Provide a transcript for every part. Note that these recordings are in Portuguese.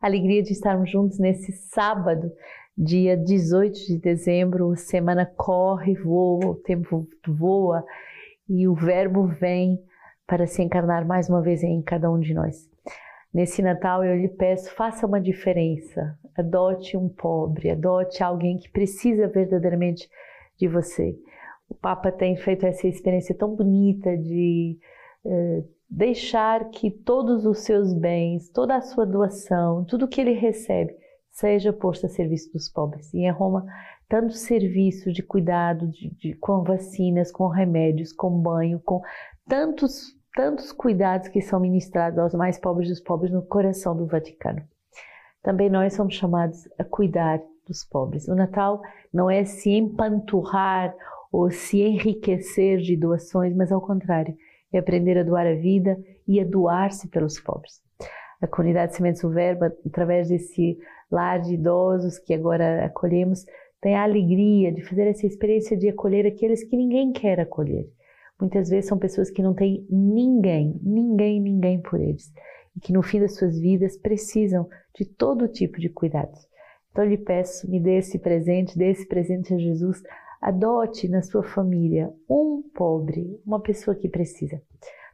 Alegria de estarmos juntos nesse sábado, dia 18 de dezembro. A semana corre, voa, o tempo voa e o Verbo vem para se encarnar mais uma vez em cada um de nós. Nesse Natal eu lhe peço, faça uma diferença. Adote um pobre, adote alguém que precisa verdadeiramente de você. O Papa tem feito essa experiência tão bonita de eh, deixar que todos os seus bens, toda a sua doação, tudo que ele recebe, seja posto a serviço dos pobres. E em Roma, tanto serviço de cuidado de, de, com vacinas, com remédios, com banho, com tantos, tantos cuidados que são ministrados aos mais pobres dos pobres no coração do Vaticano. Também nós somos chamados a cuidar dos pobres. O Natal não é se empanturrar ou se enriquecer de doações, mas ao contrário, é aprender a doar a vida e a doar-se pelos pobres. A comunidade Sementes do Verbo, através desse lar de idosos que agora acolhemos, tem a alegria de fazer essa experiência de acolher aqueles que ninguém quer acolher. Muitas vezes são pessoas que não têm ninguém, ninguém, ninguém por eles e que no fim das suas vidas precisam de todo tipo de cuidados. Então lhe peço, me dê esse presente, dê esse presente a Jesus Adote na sua família um pobre, uma pessoa que precisa.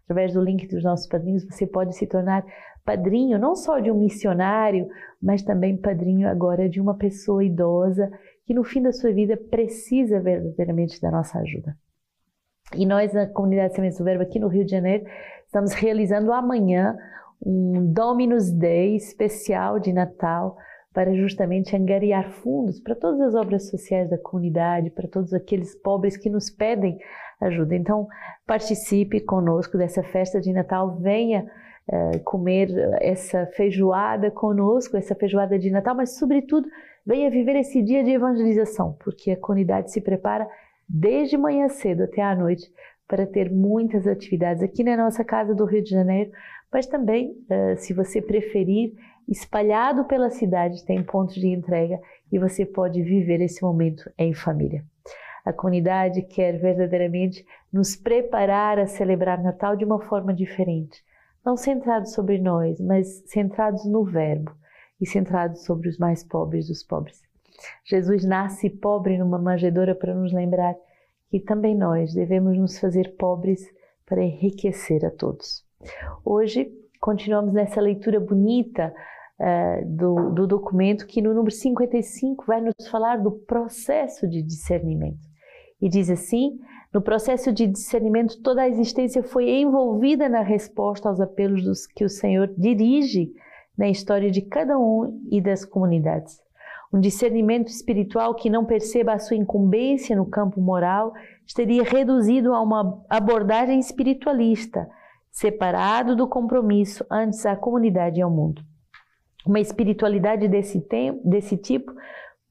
Através do link dos nossos padrinhos, você pode se tornar padrinho não só de um missionário, mas também padrinho agora de uma pessoa idosa que no fim da sua vida precisa verdadeiramente da nossa ajuda. E nós, na comunidade Sementes do Verbo aqui no Rio de Janeiro, estamos realizando amanhã um Dominus Day especial de Natal para justamente angariar fundos para todas as obras sociais da comunidade, para todos aqueles pobres que nos pedem ajuda. Então, participe conosco dessa festa de Natal, venha uh, comer essa feijoada conosco, essa feijoada de Natal, mas, sobretudo, venha viver esse dia de evangelização, porque a comunidade se prepara desde manhã cedo até à noite para ter muitas atividades aqui na nossa casa do Rio de Janeiro, mas também, uh, se você preferir, espalhado pela cidade tem pontos de entrega e você pode viver esse momento em família. A comunidade quer verdadeiramente nos preparar a celebrar Natal de uma forma diferente, não centrados sobre nós, mas centrados no Verbo e centrados sobre os mais pobres dos pobres. Jesus nasce pobre numa manjedoura para nos lembrar que também nós devemos nos fazer pobres para enriquecer a todos. Hoje continuamos nessa leitura bonita uh, do, do documento, que no número 55 vai nos falar do processo de discernimento. E diz assim: no processo de discernimento, toda a existência foi envolvida na resposta aos apelos dos que o Senhor dirige na história de cada um e das comunidades. Um discernimento espiritual que não perceba a sua incumbência no campo moral estaria reduzido a uma abordagem espiritualista, separado do compromisso antes à comunidade e ao mundo. Uma espiritualidade desse, tempo, desse tipo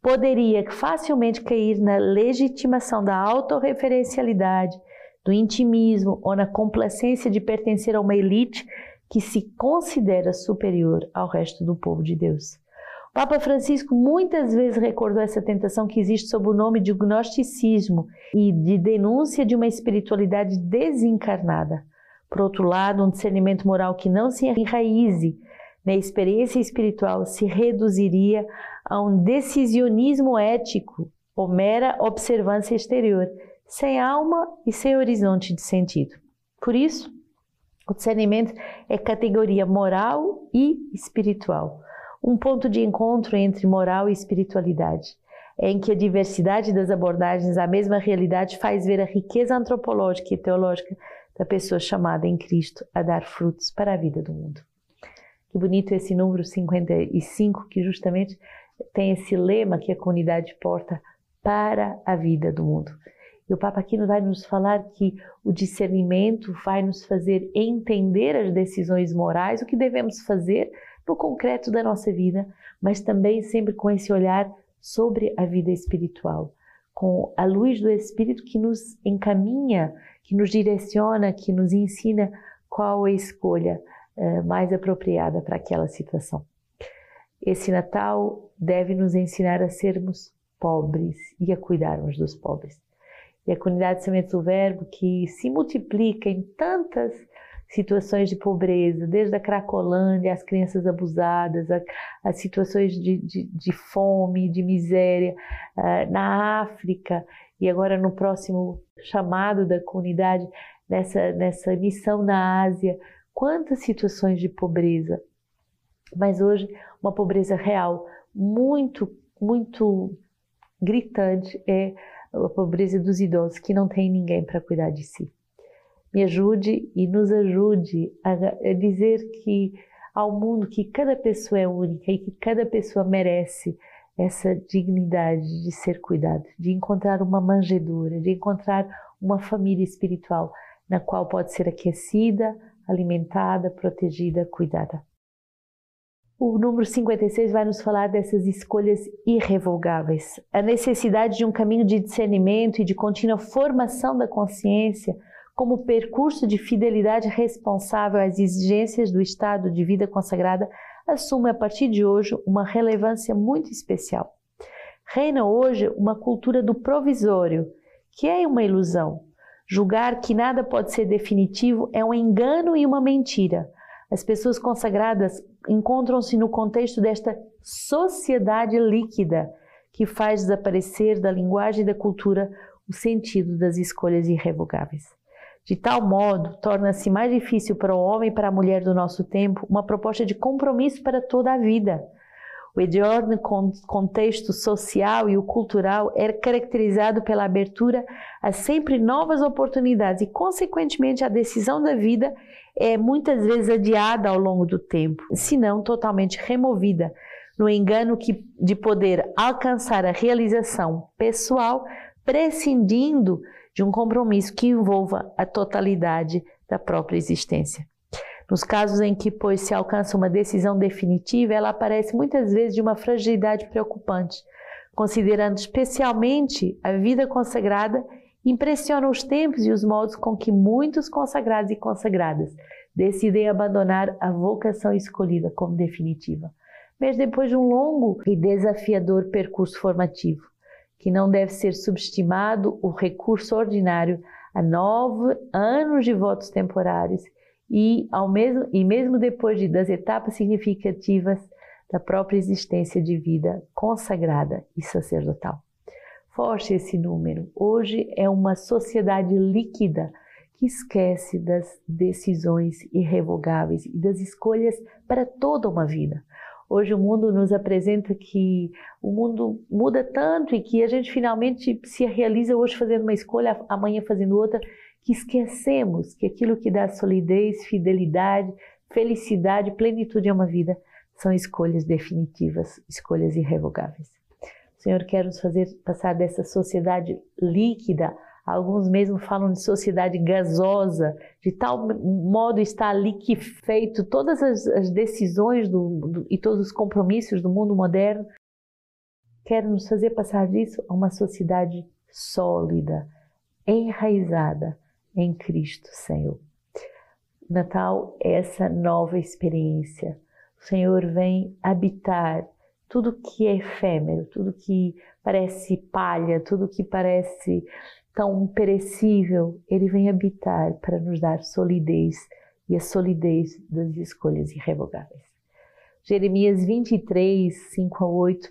poderia facilmente cair na legitimação da autorreferencialidade, do intimismo ou na complacência de pertencer a uma elite que se considera superior ao resto do povo de Deus. O Papa Francisco muitas vezes recordou essa tentação que existe sob o nome de gnosticismo e de denúncia de uma espiritualidade desencarnada. Por outro lado, um discernimento moral que não se enraize na experiência espiritual se reduziria a um decisionismo ético ou mera observância exterior, sem alma e sem horizonte de sentido. Por isso, o discernimento é categoria moral e espiritual, um ponto de encontro entre moral e espiritualidade, em que a diversidade das abordagens à mesma realidade faz ver a riqueza antropológica e teológica da pessoa chamada em Cristo a dar frutos para a vida do mundo. Que bonito esse número 55, que justamente tem esse lema que a comunidade porta para a vida do mundo. E o Papa Aquino vai nos falar que o discernimento vai nos fazer entender as decisões morais, o que devemos fazer no concreto da nossa vida, mas também sempre com esse olhar sobre a vida espiritual, com a luz do Espírito que nos encaminha, que nos direciona, que nos ensina qual a escolha eh, mais apropriada para aquela situação. Esse Natal deve nos ensinar a sermos pobres e a cuidarmos dos pobres. E a comunidade Sementes do Verbo, que se multiplica em tantas situações de pobreza, desde a Cracolândia, as crianças abusadas, as situações de, de, de, fome, de miséria, uh, na África e agora no próximo chamado da comunidade, nessa, nessa missão na Ásia, quantas situações de pobreza. Mas hoje, uma pobreza real, muito, muito gritante, é a pobreza dos idosos que não tem ninguém para cuidar de si. Me ajude e nos ajude a dizer que ao mundo que cada pessoa é única e que cada pessoa merece essa dignidade de ser cuidado, de encontrar uma manjedoura, de encontrar uma família espiritual na qual pode ser aquecida, alimentada, protegida, cuidada. O número 56 vai nos falar dessas escolhas irrevogáveis, a necessidade de um caminho de discernimento e de contínua formação da consciência como percurso de fidelidade responsável às exigências do estado de vida consagrada assume a partir de hoje uma relevância muito especial. Reina hoje uma cultura do provisório, que é uma ilusão. Julgar que nada pode ser definitivo é um engano e uma mentira. As pessoas consagradas encontram-se no contexto desta sociedade líquida que faz desaparecer da linguagem e da cultura o sentido das escolhas irrevogáveis. De tal modo, torna-se mais difícil para o homem e para a mulher do nosso tempo uma proposta de compromisso para toda a vida. O hediondo contexto social e o cultural é caracterizado pela abertura a sempre novas oportunidades e, consequentemente, a decisão da vida é muitas vezes adiada ao longo do tempo, se não totalmente removida, no engano que, de poder alcançar a realização pessoal, prescindindo de um compromisso que envolva a totalidade da própria existência. Nos casos em que, pois, se alcança uma decisão definitiva, ela aparece muitas vezes de uma fragilidade preocupante, considerando especialmente a vida consagrada, impressiona os tempos e os modos com que muitos consagrados e consagradas decidem abandonar a vocação escolhida como definitiva, mesmo depois de um longo e desafiador percurso formativo que não deve ser subestimado o recurso ordinário a nove anos de votos temporários e, ao mesmo, e mesmo depois de, das etapas significativas da própria existência de vida consagrada e sacerdotal. Forte esse número. Hoje é uma sociedade líquida que esquece das decisões irrevogáveis e das escolhas para toda uma vida. Hoje o mundo nos apresenta que o mundo muda tanto e que a gente finalmente se realiza hoje fazendo uma escolha, amanhã fazendo outra, que esquecemos que aquilo que dá solidez, fidelidade, felicidade, plenitude a uma vida são escolhas definitivas, escolhas irrevogáveis. O Senhor quer nos fazer passar dessa sociedade líquida Alguns mesmo falam de sociedade gasosa, de tal modo está liquefeito todas as, as decisões do, do, e todos os compromissos do mundo moderno. Quer nos fazer passar disso a uma sociedade sólida, enraizada em Cristo Senhor. Natal é essa nova experiência. O Senhor vem habitar tudo que é efêmero, tudo que parece palha, tudo que parece tão perecível, ele vem habitar para nos dar solidez e a solidez das escolhas irrevogáveis. Jeremias 23, 5 a 8.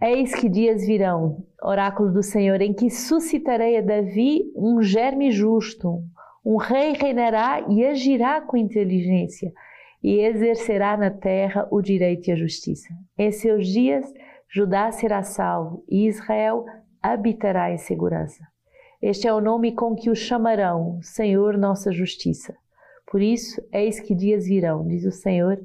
Eis que dias virão, oráculo do Senhor, em que suscitarei a Davi um germe justo, um rei reinará e agirá com inteligência e exercerá na terra o direito e a justiça. Em seus dias, Judá será salvo e Israel habitará em segurança. Este é o nome com que o chamarão, Senhor nossa justiça. Por isso, eis que dias virão, diz o Senhor,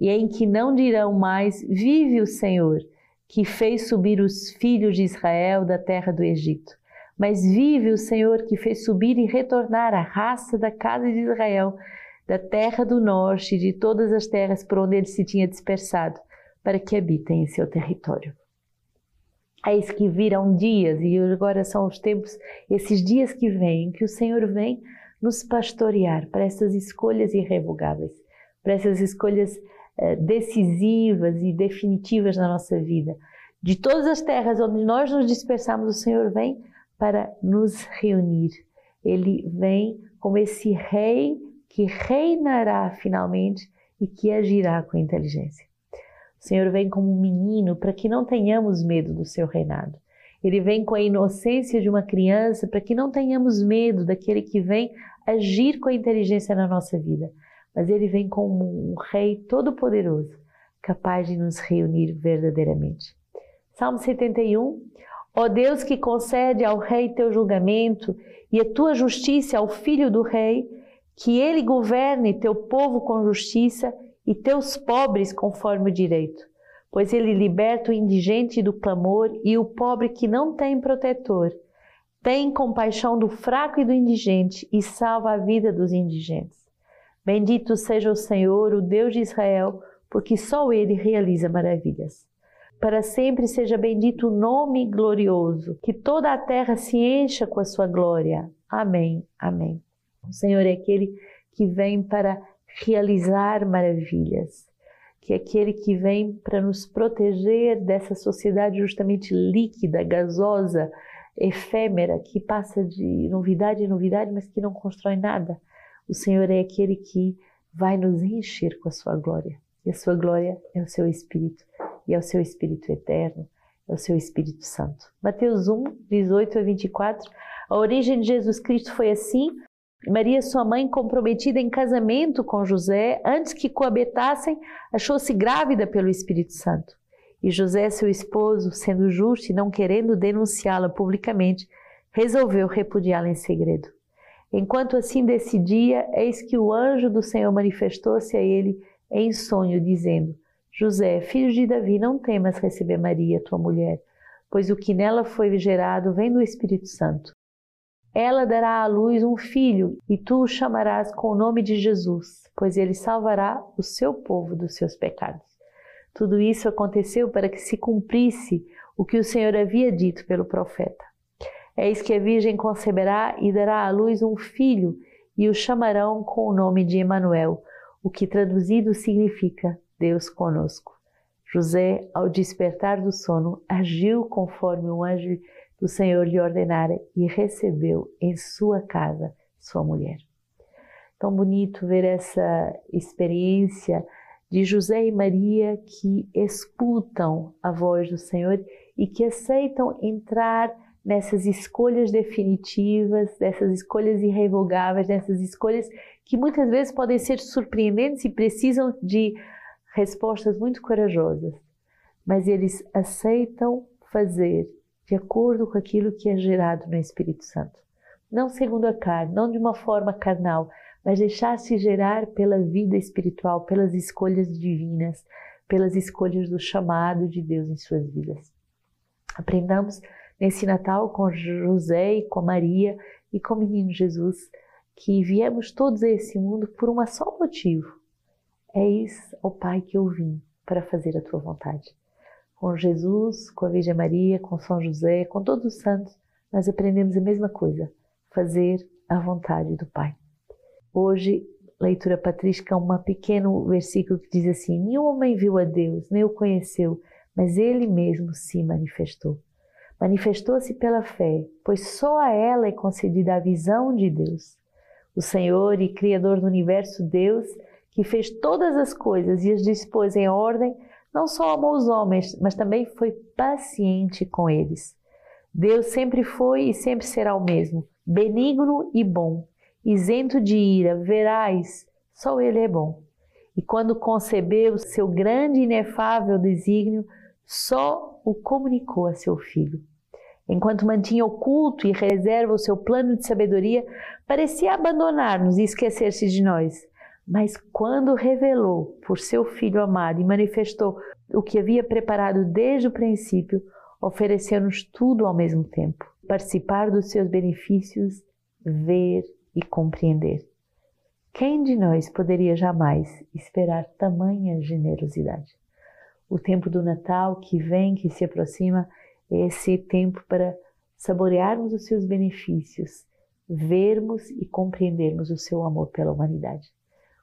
e em que não dirão mais: Vive o Senhor, que fez subir os filhos de Israel da terra do Egito. Mas vive o Senhor que fez subir e retornar a raça da casa de Israel, da terra do norte e de todas as terras por onde ele se tinha dispersado, para que habitem em seu território. Eis que virão dias, e agora são os tempos, esses dias que vêm, que o Senhor vem nos pastorear para essas escolhas irrevogáveis, para essas escolhas decisivas e definitivas na nossa vida. De todas as terras onde nós nos dispersamos, o Senhor vem para nos reunir. Ele vem como esse rei que reinará finalmente e que agirá com inteligência. O Senhor vem como um menino para que não tenhamos medo do seu reinado. Ele vem com a inocência de uma criança para que não tenhamos medo daquele que vem agir com a inteligência na nossa vida. Mas ele vem como um rei todo-poderoso, capaz de nos reunir verdadeiramente. Salmo 71. Ó Deus que concede ao rei teu julgamento e a tua justiça ao filho do rei, que ele governe teu povo com justiça e teus pobres conforme o direito. Pois ele liberta o indigente do clamor e o pobre que não tem protetor. Tem compaixão do fraco e do indigente e salva a vida dos indigentes. Bendito seja o Senhor, o Deus de Israel, porque só ele realiza maravilhas. Para sempre seja bendito o nome glorioso, que toda a terra se encha com a sua glória. Amém. Amém. O Senhor é aquele que vem para realizar maravilhas, que é aquele que vem para nos proteger dessa sociedade justamente líquida, gasosa, efêmera, que passa de novidade em novidade, mas que não constrói nada. O Senhor é aquele que vai nos encher com a sua glória. E a sua glória é o seu Espírito, e é o seu Espírito eterno, é o seu Espírito Santo. Mateus 1, 18 a 24. A origem de Jesus Cristo foi assim: Maria, sua mãe, comprometida em casamento com José, antes que coabitassem, achou-se grávida pelo Espírito Santo. E José, seu esposo, sendo justo e não querendo denunciá-la publicamente, resolveu repudiá-la em segredo. Enquanto assim decidia, eis que o anjo do Senhor manifestou-se a ele em sonho, dizendo: José, filho de Davi, não temas receber Maria, tua mulher, pois o que nela foi gerado vem do Espírito Santo. Ela dará à luz um filho, e tu o chamarás com o nome de Jesus, pois ele salvará o seu povo dos seus pecados. Tudo isso aconteceu para que se cumprisse o que o Senhor havia dito pelo profeta. Eis que a Virgem conceberá e dará à luz um filho, e o chamarão com o nome de Emanuel, o que traduzido significa Deus conosco. José, ao despertar do sono, agiu conforme o anjo do Senhor lhe ordenara e recebeu em sua casa sua mulher. Tão bonito ver essa experiência de José e Maria que escutam a voz do Senhor e que aceitam entrar nessas escolhas definitivas, dessas escolhas irrevogáveis, dessas escolhas que muitas vezes podem ser surpreendentes e precisam de respostas muito corajosas. Mas eles aceitam fazer de acordo com aquilo que é gerado no Espírito Santo. Não segundo a carne, não de uma forma carnal, mas deixar-se gerar pela vida espiritual, pelas escolhas divinas, pelas escolhas do chamado de Deus em suas vidas. Aprendamos nesse Natal com José e com Maria e com o menino Jesus que viemos todos a esse mundo por um só motivo. Eis, ó Pai, que eu vim para fazer a tua vontade com Jesus, com a Virgem Maria, com São José, com todos os santos, nós aprendemos a mesma coisa: fazer a vontade do Pai. Hoje, leitura patrística, um pequeno versículo que diz assim: Nenhum homem viu a Deus, nem o conheceu, mas ele mesmo se manifestou. Manifestou-se pela fé, pois só a ela é concedida a visão de Deus. O Senhor e Criador do universo, Deus, que fez todas as coisas e as dispôs em ordem, não só amou os homens, mas também foi paciente com eles. Deus sempre foi e sempre será o mesmo, benigno e bom, isento de ira, verais, só Ele é bom. E quando concebeu seu grande e inefável desígnio, só o comunicou a seu filho. Enquanto mantinha oculto e reserva o seu plano de sabedoria, parecia abandonar-nos e esquecer-se de nós. Mas quando revelou por seu Filho amado e manifestou o que havia preparado desde o princípio, ofereceu-nos tudo ao mesmo tempo, participar dos seus benefícios, ver e compreender. Quem de nós poderia jamais esperar tamanha generosidade? O tempo do Natal que vem, que se aproxima, esse tempo para saborearmos os seus benefícios, vermos e compreendermos o seu amor pela humanidade.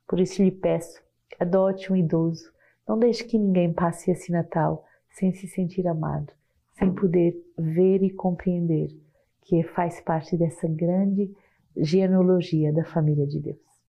Por isso lhe peço, adote um idoso. Não deixe que ninguém passe esse Natal sem se sentir amado, sem poder ver e compreender que faz parte dessa grande genealogia da família de Deus.